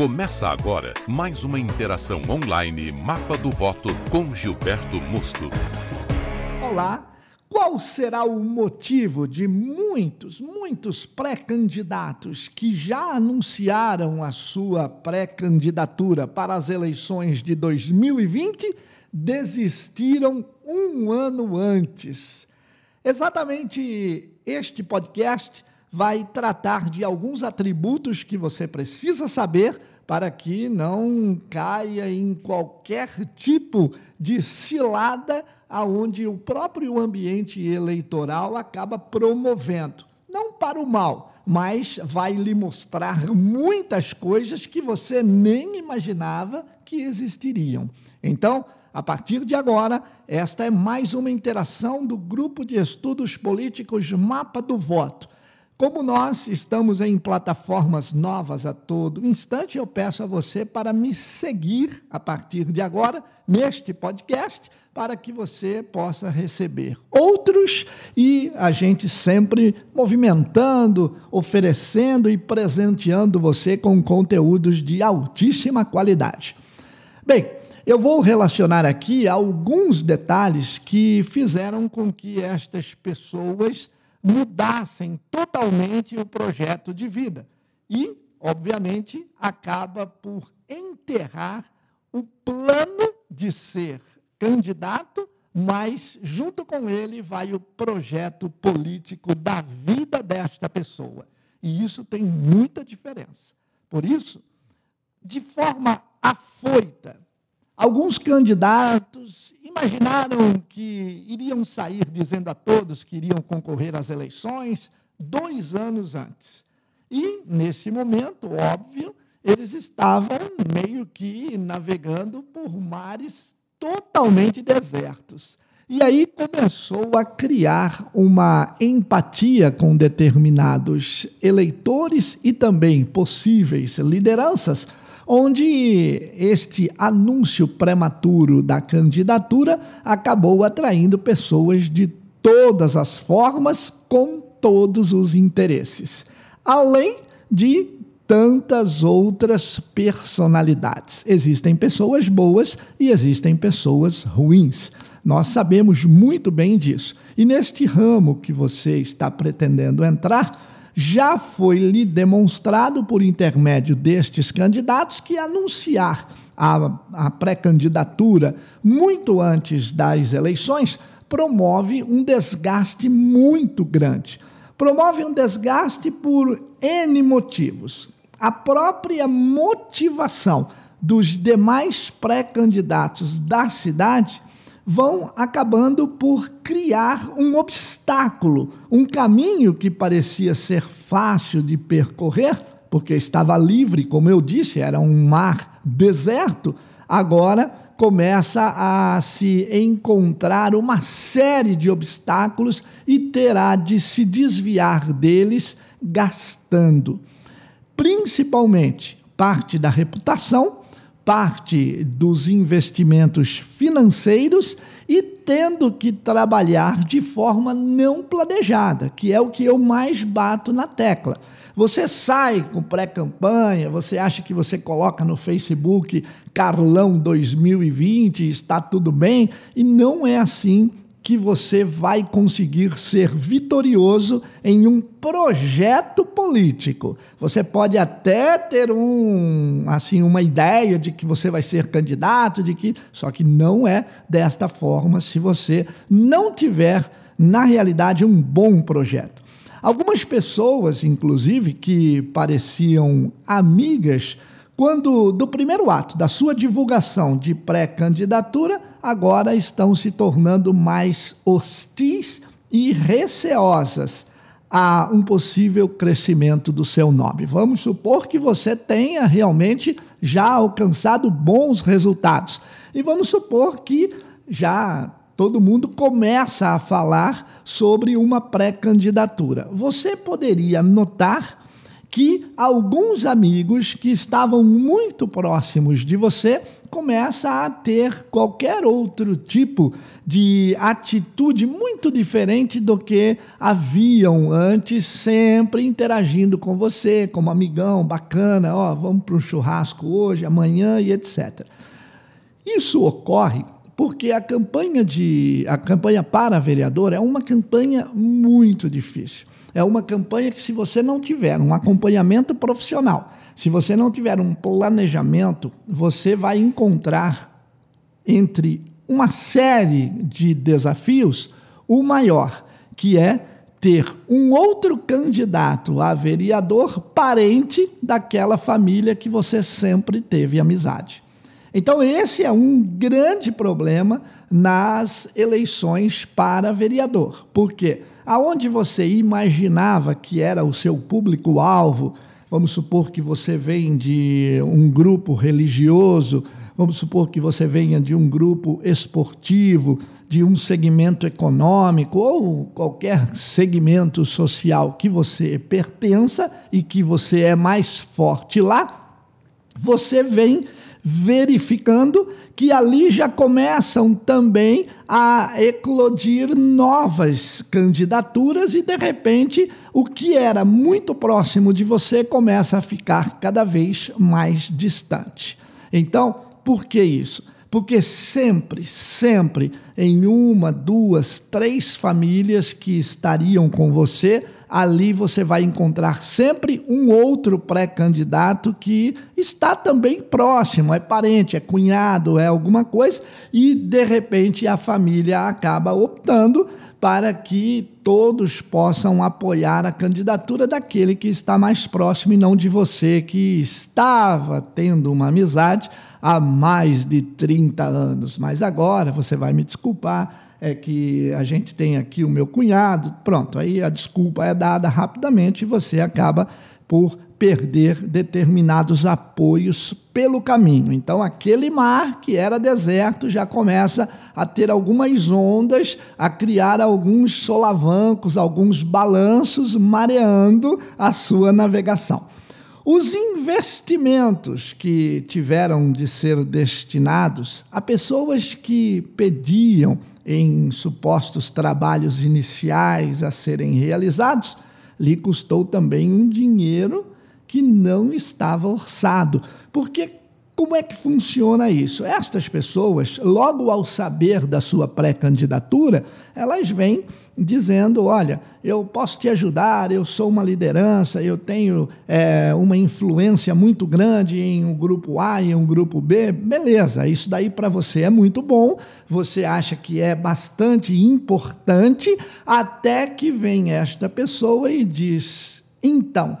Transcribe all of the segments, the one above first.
Começa agora mais uma interação online Mapa do Voto com Gilberto Musto. Olá, qual será o motivo de muitos, muitos pré-candidatos que já anunciaram a sua pré-candidatura para as eleições de 2020 desistiram um ano antes? Exatamente este podcast vai tratar de alguns atributos que você precisa saber para que não caia em qualquer tipo de cilada aonde o próprio ambiente eleitoral acaba promovendo. Não para o mal, mas vai lhe mostrar muitas coisas que você nem imaginava que existiriam. Então, a partir de agora, esta é mais uma interação do grupo de estudos políticos Mapa do Voto. Como nós estamos em plataformas novas a todo instante, eu peço a você para me seguir a partir de agora neste podcast, para que você possa receber outros e a gente sempre movimentando, oferecendo e presenteando você com conteúdos de altíssima qualidade. Bem, eu vou relacionar aqui alguns detalhes que fizeram com que estas pessoas mudassem totalmente o projeto de vida. E, obviamente, acaba por enterrar o plano de ser candidato, mas junto com ele vai o projeto político da vida desta pessoa. E isso tem muita diferença. Por isso, de forma afoita, alguns candidatos imaginaram que iriam sair dizendo a todos que iriam concorrer às eleições dois anos antes. E, nesse momento, óbvio, eles estavam meio que navegando por mares totalmente desertos. E aí começou a criar uma empatia com determinados eleitores e também possíveis lideranças onde este anúncio prematuro da candidatura acabou atraindo pessoas de todas as formas, com todos os interesses, além de tantas outras personalidades. Existem pessoas boas e existem pessoas ruins. Nós sabemos muito bem disso. E neste ramo que você está pretendendo entrar, já foi lhe demonstrado por intermédio destes candidatos que anunciar a, a pré-candidatura muito antes das eleições promove um desgaste muito grande. Promove um desgaste por N motivos. A própria motivação dos demais pré-candidatos da cidade vão acabando por criar um obstáculo, um caminho que parecia ser fácil de percorrer, porque estava livre, como eu disse, era um mar deserto, agora começa a se encontrar uma série de obstáculos e terá de se desviar deles gastando. Principalmente parte da reputação parte dos investimentos financeiros e tendo que trabalhar de forma não planejada, que é o que eu mais bato na tecla. Você sai com pré-campanha, você acha que você coloca no Facebook Carlão 2020 está tudo bem, e não é assim que você vai conseguir ser vitorioso em um projeto político. Você pode até ter um, assim, uma ideia de que você vai ser candidato, de que só que não é desta forma se você não tiver na realidade um bom projeto. Algumas pessoas, inclusive, que pareciam amigas quando do primeiro ato da sua divulgação de pré-candidatura, agora estão se tornando mais hostis e receosas a um possível crescimento do seu nome. Vamos supor que você tenha realmente já alcançado bons resultados. E vamos supor que já todo mundo começa a falar sobre uma pré-candidatura. Você poderia notar que alguns amigos que estavam muito próximos de você começam a ter qualquer outro tipo de atitude muito diferente do que haviam antes, sempre interagindo com você, como amigão, bacana, ó, vamos para um churrasco hoje, amanhã e etc. Isso ocorre porque a campanha de a campanha para vereador é uma campanha muito difícil. É uma campanha que, se você não tiver um acompanhamento profissional, se você não tiver um planejamento, você vai encontrar entre uma série de desafios o maior, que é ter um outro candidato a vereador parente daquela família que você sempre teve amizade. Então, esse é um grande problema nas eleições para vereador. Por quê? Aonde você imaginava que era o seu público-alvo, vamos supor que você vem de um grupo religioso, vamos supor que você venha de um grupo esportivo, de um segmento econômico ou qualquer segmento social que você pertença e que você é mais forte lá, você vem verificando que ali já começam também a eclodir novas candidaturas e, de repente, o que era muito próximo de você começa a ficar cada vez mais distante. Então, por que isso? Porque sempre, sempre, em uma, duas, três famílias que estariam com você, ali você vai encontrar sempre um outro pré-candidato que está também próximo, é parente, é cunhado, é alguma coisa, e de repente a família acaba optando para que todos possam apoiar a candidatura daquele que está mais próximo e não de você que estava tendo uma amizade há mais de 30 anos. Mas agora você vai me desculpar é que a gente tem aqui o meu cunhado, pronto, aí a desculpa é dada rapidamente e você acaba por perder determinados apoios pelo caminho. Então, aquele mar que era deserto já começa a ter algumas ondas, a criar alguns solavancos, alguns balanços, mareando a sua navegação. Os investimentos que tiveram de ser destinados a pessoas que pediam em supostos trabalhos iniciais a serem realizados, lhe custou também um dinheiro que não estava orçado. Porque como é que funciona isso? Estas pessoas, logo ao saber da sua pré-candidatura, elas vêm dizendo: olha, eu posso te ajudar, eu sou uma liderança, eu tenho é, uma influência muito grande em um grupo A e um grupo B. Beleza, isso daí para você é muito bom, você acha que é bastante importante, até que vem esta pessoa e diz: então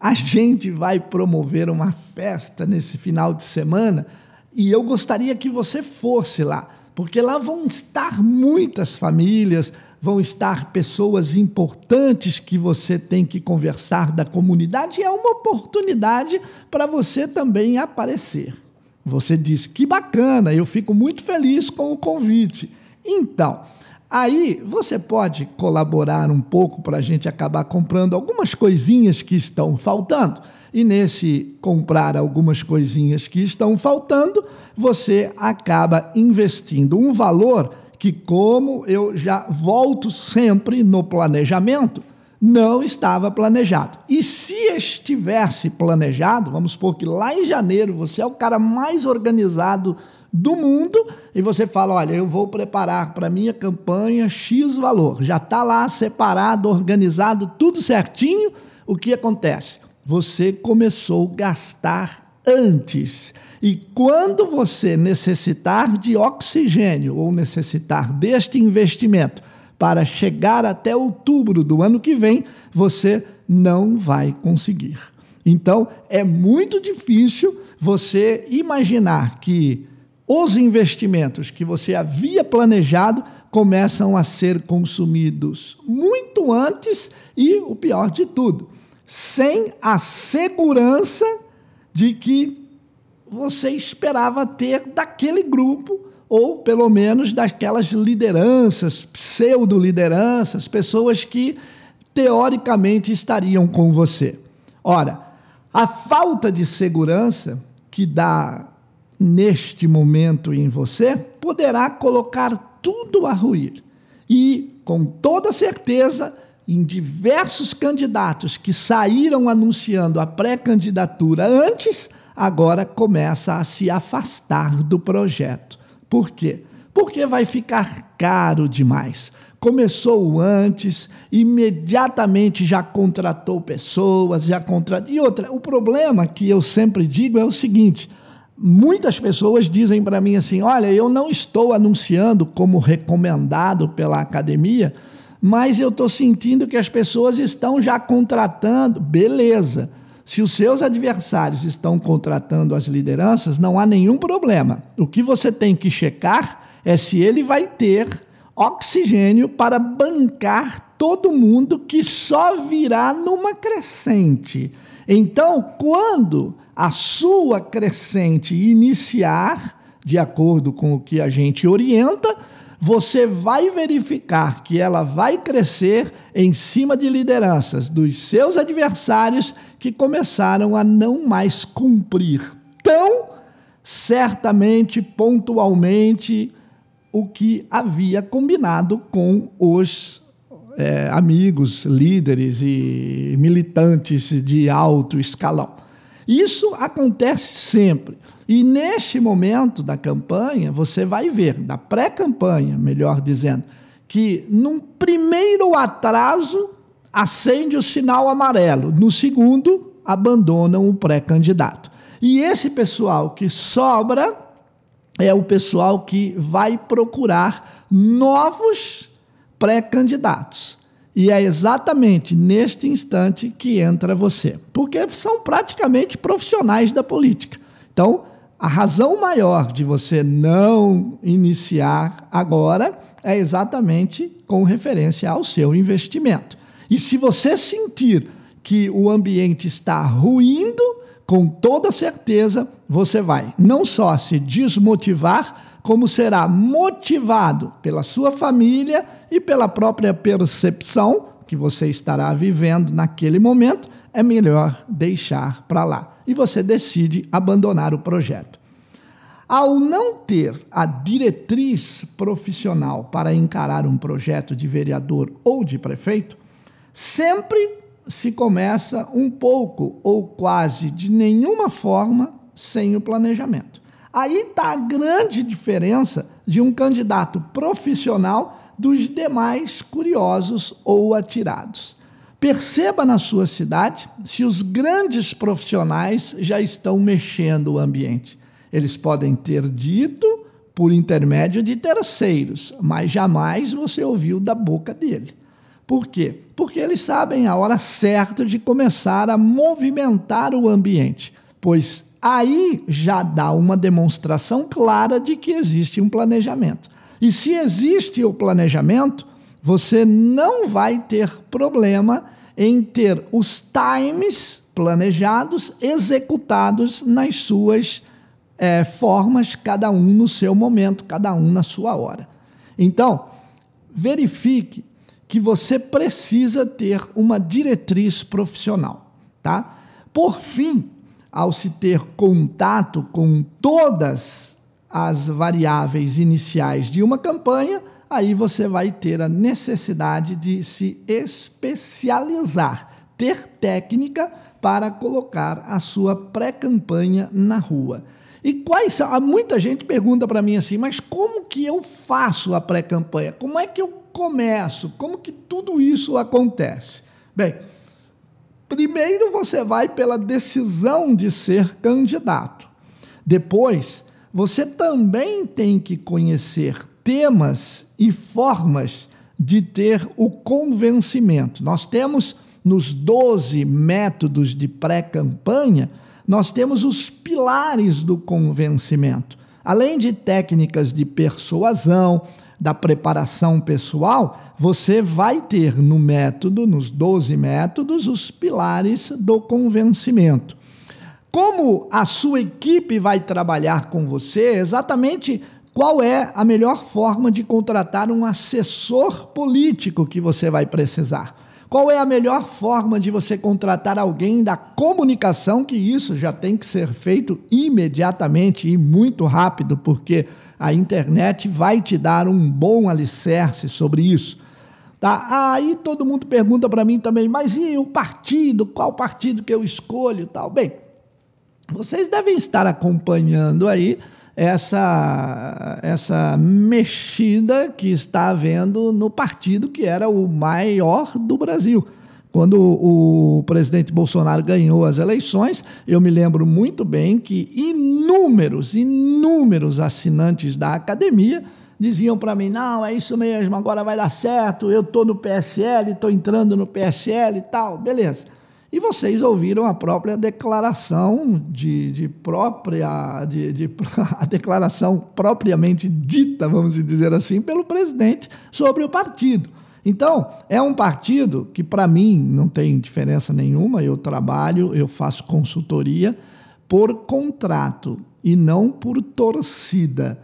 a gente vai promover uma festa nesse final de semana e eu gostaria que você fosse lá, porque lá vão estar muitas famílias, vão estar pessoas importantes que você tem que conversar da comunidade e é uma oportunidade para você também aparecer. Você diz: que bacana, eu fico muito feliz com o convite. Então, Aí você pode colaborar um pouco para a gente acabar comprando algumas coisinhas que estão faltando. E nesse comprar algumas coisinhas que estão faltando, você acaba investindo um valor que, como eu já volto sempre no planejamento, não estava planejado. E se estivesse planejado, vamos supor que lá em janeiro você é o cara mais organizado do mundo e você fala: olha, eu vou preparar para minha campanha X valor. Já está lá separado, organizado, tudo certinho. O que acontece? Você começou a gastar antes. E quando você necessitar de oxigênio ou necessitar deste investimento para chegar até outubro do ano que vem, você não vai conseguir. Então, é muito difícil você imaginar que os investimentos que você havia planejado começam a ser consumidos muito antes e, o pior de tudo, sem a segurança de que você esperava ter daquele grupo ou pelo menos daquelas lideranças, pseudo-lideranças, pessoas que teoricamente estariam com você. Ora, a falta de segurança que dá neste momento em você poderá colocar tudo a ruir. E, com toda certeza, em diversos candidatos que saíram anunciando a pré-candidatura antes, agora começa a se afastar do projeto. Por quê? Porque vai ficar caro demais. Começou antes, imediatamente já contratou pessoas, já contratou. E outra, o problema que eu sempre digo é o seguinte: Muitas pessoas dizem para mim assim: olha, eu não estou anunciando como recomendado pela academia, mas eu estou sentindo que as pessoas estão já contratando. Beleza. Se os seus adversários estão contratando as lideranças, não há nenhum problema. O que você tem que checar é se ele vai ter oxigênio para bancar todo mundo que só virá numa crescente. Então, quando a sua crescente iniciar, de acordo com o que a gente orienta, você vai verificar que ela vai crescer em cima de lideranças dos seus adversários que começaram a não mais cumprir tão certamente, pontualmente, o que havia combinado com os é, amigos, líderes e militantes de alto escalão. Isso acontece sempre. E neste momento da campanha, você vai ver, da pré-campanha, melhor dizendo, que num primeiro atraso acende o sinal amarelo, no segundo abandonam o pré-candidato. E esse pessoal que sobra é o pessoal que vai procurar novos pré-candidatos. E é exatamente neste instante que entra você, porque são praticamente profissionais da política. Então, a razão maior de você não iniciar agora é exatamente com referência ao seu investimento. E se você sentir que o ambiente está ruindo, com toda certeza você vai não só se desmotivar, como será motivado pela sua família e pela própria percepção que você estará vivendo naquele momento, é melhor deixar para lá. E você decide abandonar o projeto. Ao não ter a diretriz profissional para encarar um projeto de vereador ou de prefeito, sempre se começa um pouco ou quase de nenhuma forma sem o planejamento. Aí está a grande diferença de um candidato profissional dos demais curiosos ou atirados. Perceba na sua cidade se os grandes profissionais já estão mexendo o ambiente. Eles podem ter dito por intermédio de terceiros, mas jamais você ouviu da boca dele. Por quê? Porque eles sabem a hora certa de começar a movimentar o ambiente, pois aí já dá uma demonstração clara de que existe um planejamento. E se existe o planejamento, você não vai ter problema em ter os times planejados executados nas suas é, formas, cada um no seu momento, cada um na sua hora. Então, verifique que você precisa ter uma diretriz profissional, tá? Por fim, ao se ter contato com todas as variáveis iniciais de uma campanha, aí você vai ter a necessidade de se especializar, ter técnica para colocar a sua pré-campanha na rua. E quais são? Muita gente pergunta para mim assim, mas como que eu faço a pré-campanha? Como é que eu começo? Como que tudo isso acontece? Bem, Primeiro você vai pela decisão de ser candidato. Depois, você também tem que conhecer temas e formas de ter o convencimento. Nós temos nos 12 métodos de pré-campanha, nós temos os pilares do convencimento. Além de técnicas de persuasão, da preparação pessoal, você vai ter no método, nos 12 métodos, os pilares do convencimento. Como a sua equipe vai trabalhar com você, exatamente qual é a melhor forma de contratar um assessor político que você vai precisar. Qual é a melhor forma de você contratar alguém da comunicação? Que isso já tem que ser feito imediatamente e muito rápido, porque a internet vai te dar um bom alicerce sobre isso. Tá? Aí todo mundo pergunta para mim também, mas e o partido? Qual partido que eu escolho? Tal. Bem, vocês devem estar acompanhando aí essa, essa mexida que está havendo no partido que era o maior do Brasil. Quando o presidente Bolsonaro ganhou as eleições, eu me lembro muito bem que inúmeros, inúmeros assinantes da academia diziam para mim: não, é isso mesmo, agora vai dar certo, eu estou no PSL, estou entrando no PSL e tal. Beleza. E vocês ouviram a própria declaração de, de própria, de, de, a declaração propriamente dita, vamos dizer assim, pelo presidente sobre o partido. Então, é um partido que, para mim, não tem diferença nenhuma. Eu trabalho, eu faço consultoria por contrato e não por torcida.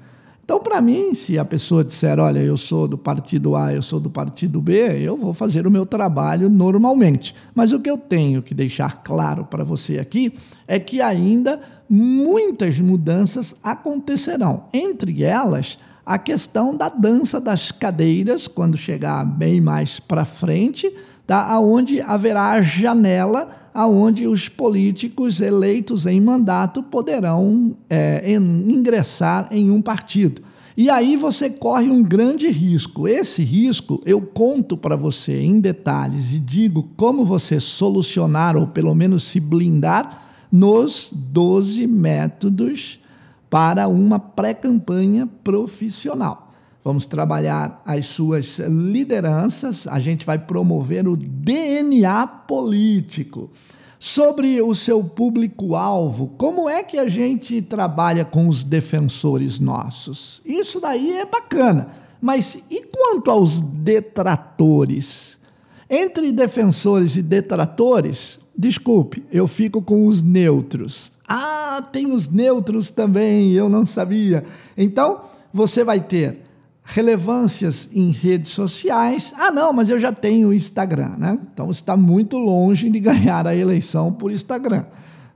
Então, para mim, se a pessoa disser, olha, eu sou do partido A, eu sou do partido B, eu vou fazer o meu trabalho normalmente. Mas o que eu tenho que deixar claro para você aqui é que ainda muitas mudanças acontecerão. Entre elas, a questão da dança das cadeiras, quando chegar bem mais para frente, tá? aonde haverá a janela aonde os políticos eleitos em mandato poderão é, ingressar em um partido. E aí você corre um grande risco. Esse risco eu conto para você em detalhes e digo como você solucionar ou pelo menos se blindar nos 12 métodos para uma pré-campanha profissional. Vamos trabalhar as suas lideranças, a gente vai promover o DNA político. Sobre o seu público-alvo, como é que a gente trabalha com os defensores nossos? Isso daí é bacana, mas e quanto aos detratores? Entre defensores e detratores, desculpe, eu fico com os neutros. Ah, tem os neutros também, eu não sabia. Então, você vai ter relevâncias em redes sociais. Ah, não, mas eu já tenho Instagram, né? Então está muito longe de ganhar a eleição por Instagram.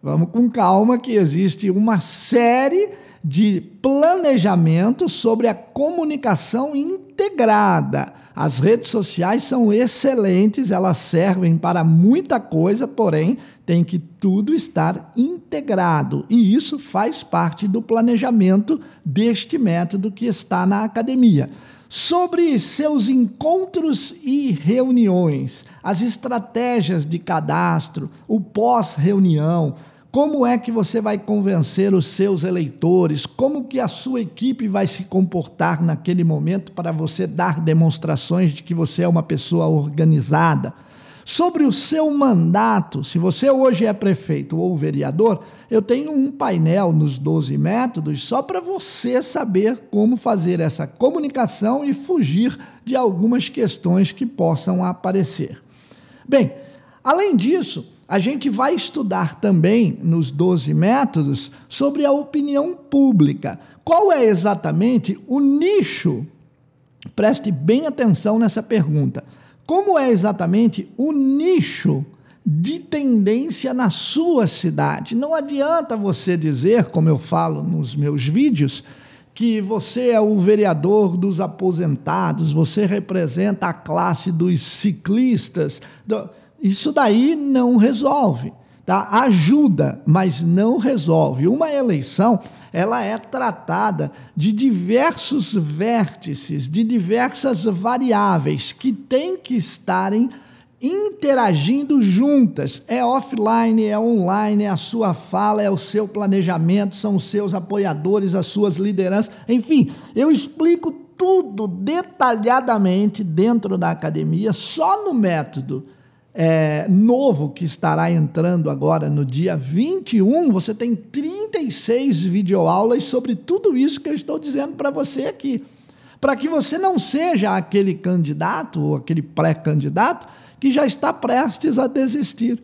Vamos com calma que existe uma série de planejamento sobre a comunicação integrada. As redes sociais são excelentes, elas servem para muita coisa, porém tem que tudo estar integrado. E isso faz parte do planejamento deste método que está na academia. Sobre seus encontros e reuniões, as estratégias de cadastro, o pós-reunião, como é que você vai convencer os seus eleitores? Como que a sua equipe vai se comportar naquele momento para você dar demonstrações de que você é uma pessoa organizada? Sobre o seu mandato, se você hoje é prefeito ou vereador, eu tenho um painel nos 12 métodos só para você saber como fazer essa comunicação e fugir de algumas questões que possam aparecer. Bem, além disso, a gente vai estudar também nos 12 métodos sobre a opinião pública. Qual é exatamente o nicho? Preste bem atenção nessa pergunta. Como é exatamente o nicho de tendência na sua cidade? Não adianta você dizer, como eu falo nos meus vídeos, que você é o vereador dos aposentados, você representa a classe dos ciclistas. Do isso daí não resolve. Tá? Ajuda, mas não resolve. Uma eleição ela é tratada de diversos vértices, de diversas variáveis que têm que estarem interagindo juntas. É offline, é online, é a sua fala, é o seu planejamento, são os seus apoiadores, as suas lideranças. Enfim, eu explico tudo detalhadamente dentro da academia, só no método é, novo que estará entrando agora no dia 21, você tem 36 videoaulas sobre tudo isso que eu estou dizendo para você aqui. Para que você não seja aquele candidato ou aquele pré-candidato que já está prestes a desistir.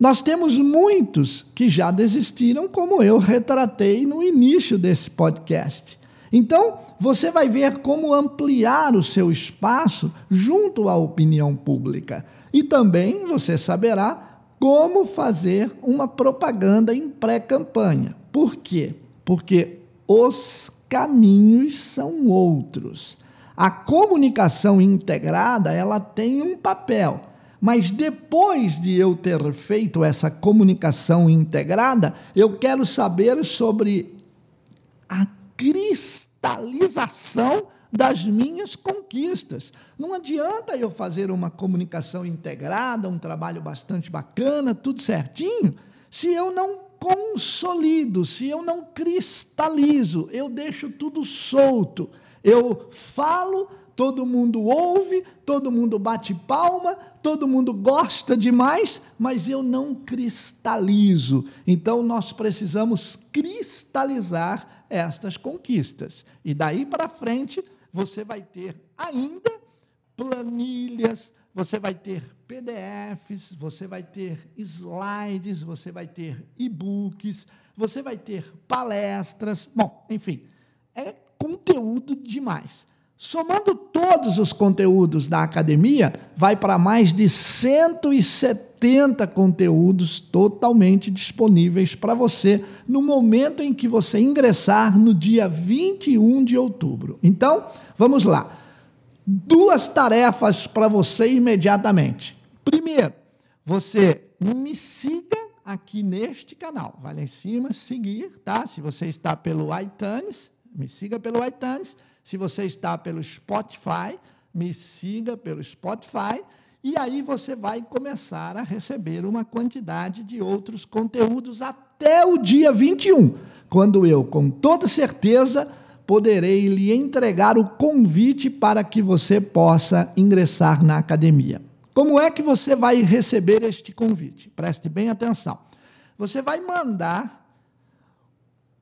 Nós temos muitos que já desistiram, como eu retratei no início desse podcast. Então, você vai ver como ampliar o seu espaço junto à opinião pública. E também você saberá como fazer uma propaganda em pré-campanha. Por quê? Porque os caminhos são outros. A comunicação integrada, ela tem um papel, mas depois de eu ter feito essa comunicação integrada, eu quero saber sobre a cristalização das minhas conquistas. Não adianta eu fazer uma comunicação integrada, um trabalho bastante bacana, tudo certinho, se eu não consolido, se eu não cristalizo, eu deixo tudo solto. Eu falo, todo mundo ouve, todo mundo bate palma, todo mundo gosta demais, mas eu não cristalizo. Então nós precisamos cristalizar estas conquistas. E daí para frente, você vai ter ainda planilhas, você vai ter PDFs, você vai ter slides, você vai ter e-books, você vai ter palestras. Bom, enfim, é conteúdo demais. Somando todos os conteúdos da academia, vai para mais de 170 conteúdos totalmente disponíveis para você no momento em que você ingressar no dia 21 de outubro. Então, vamos lá. Duas tarefas para você imediatamente. Primeiro, você me siga aqui neste canal. Vai lá em cima, seguir, tá? Se você está pelo iTunes, me siga pelo iTunes. Se você está pelo Spotify, me siga pelo Spotify. E aí você vai começar a receber uma quantidade de outros conteúdos até o dia 21, quando eu, com toda certeza, poderei lhe entregar o convite para que você possa ingressar na academia. Como é que você vai receber este convite? Preste bem atenção. Você vai mandar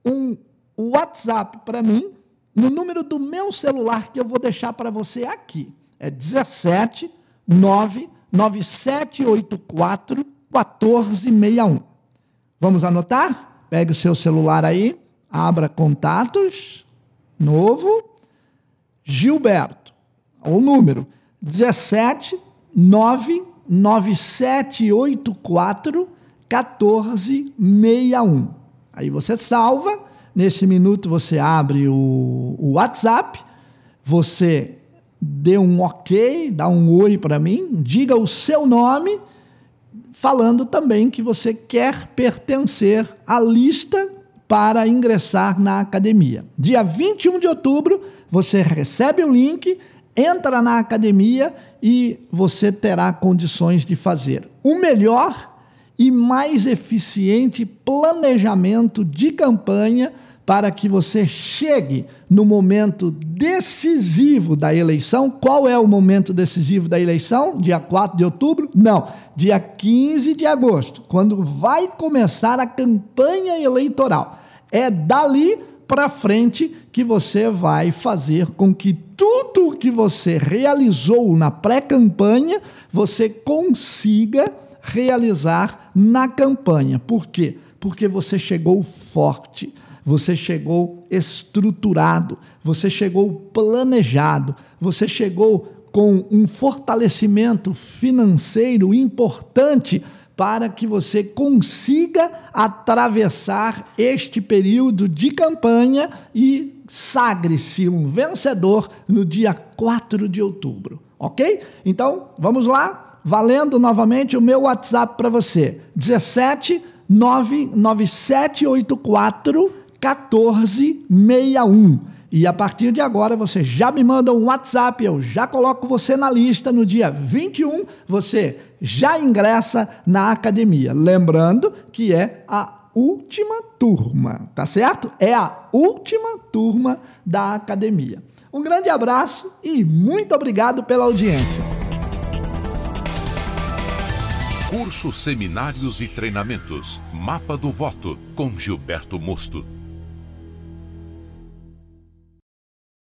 um WhatsApp para mim no número do meu celular que eu vou deixar para você aqui. É 17 99784 1461. Vamos anotar? Pegue o seu celular aí, abra contatos, novo, Gilberto, o número 17 99784 1461. Aí você salva Nesse minuto você abre o, o WhatsApp, você dê um ok, dá um oi para mim, diga o seu nome, falando também que você quer pertencer à lista para ingressar na academia. Dia 21 de outubro, você recebe o link, entra na academia e você terá condições de fazer o melhor e mais eficiente planejamento de campanha para que você chegue no momento decisivo da eleição. Qual é o momento decisivo da eleição? Dia 4 de outubro? Não, dia 15 de agosto, quando vai começar a campanha eleitoral. É dali para frente que você vai fazer com que tudo o que você realizou na pré-campanha você consiga realizar na campanha. Por quê? Porque você chegou forte você chegou estruturado, você chegou planejado, você chegou com um fortalecimento financeiro importante para que você consiga atravessar este período de campanha e sagre-se um vencedor no dia 4 de outubro, ok? Então, vamos lá, valendo novamente o meu WhatsApp para você: 17 99784 1461. E a partir de agora você já me manda um WhatsApp, eu já coloco você na lista. No dia 21, você já ingressa na academia. Lembrando que é a última turma, tá certo? É a última turma da academia. Um grande abraço e muito obrigado pela audiência. Cursos, seminários e treinamentos. Mapa do Voto com Gilberto Mosto.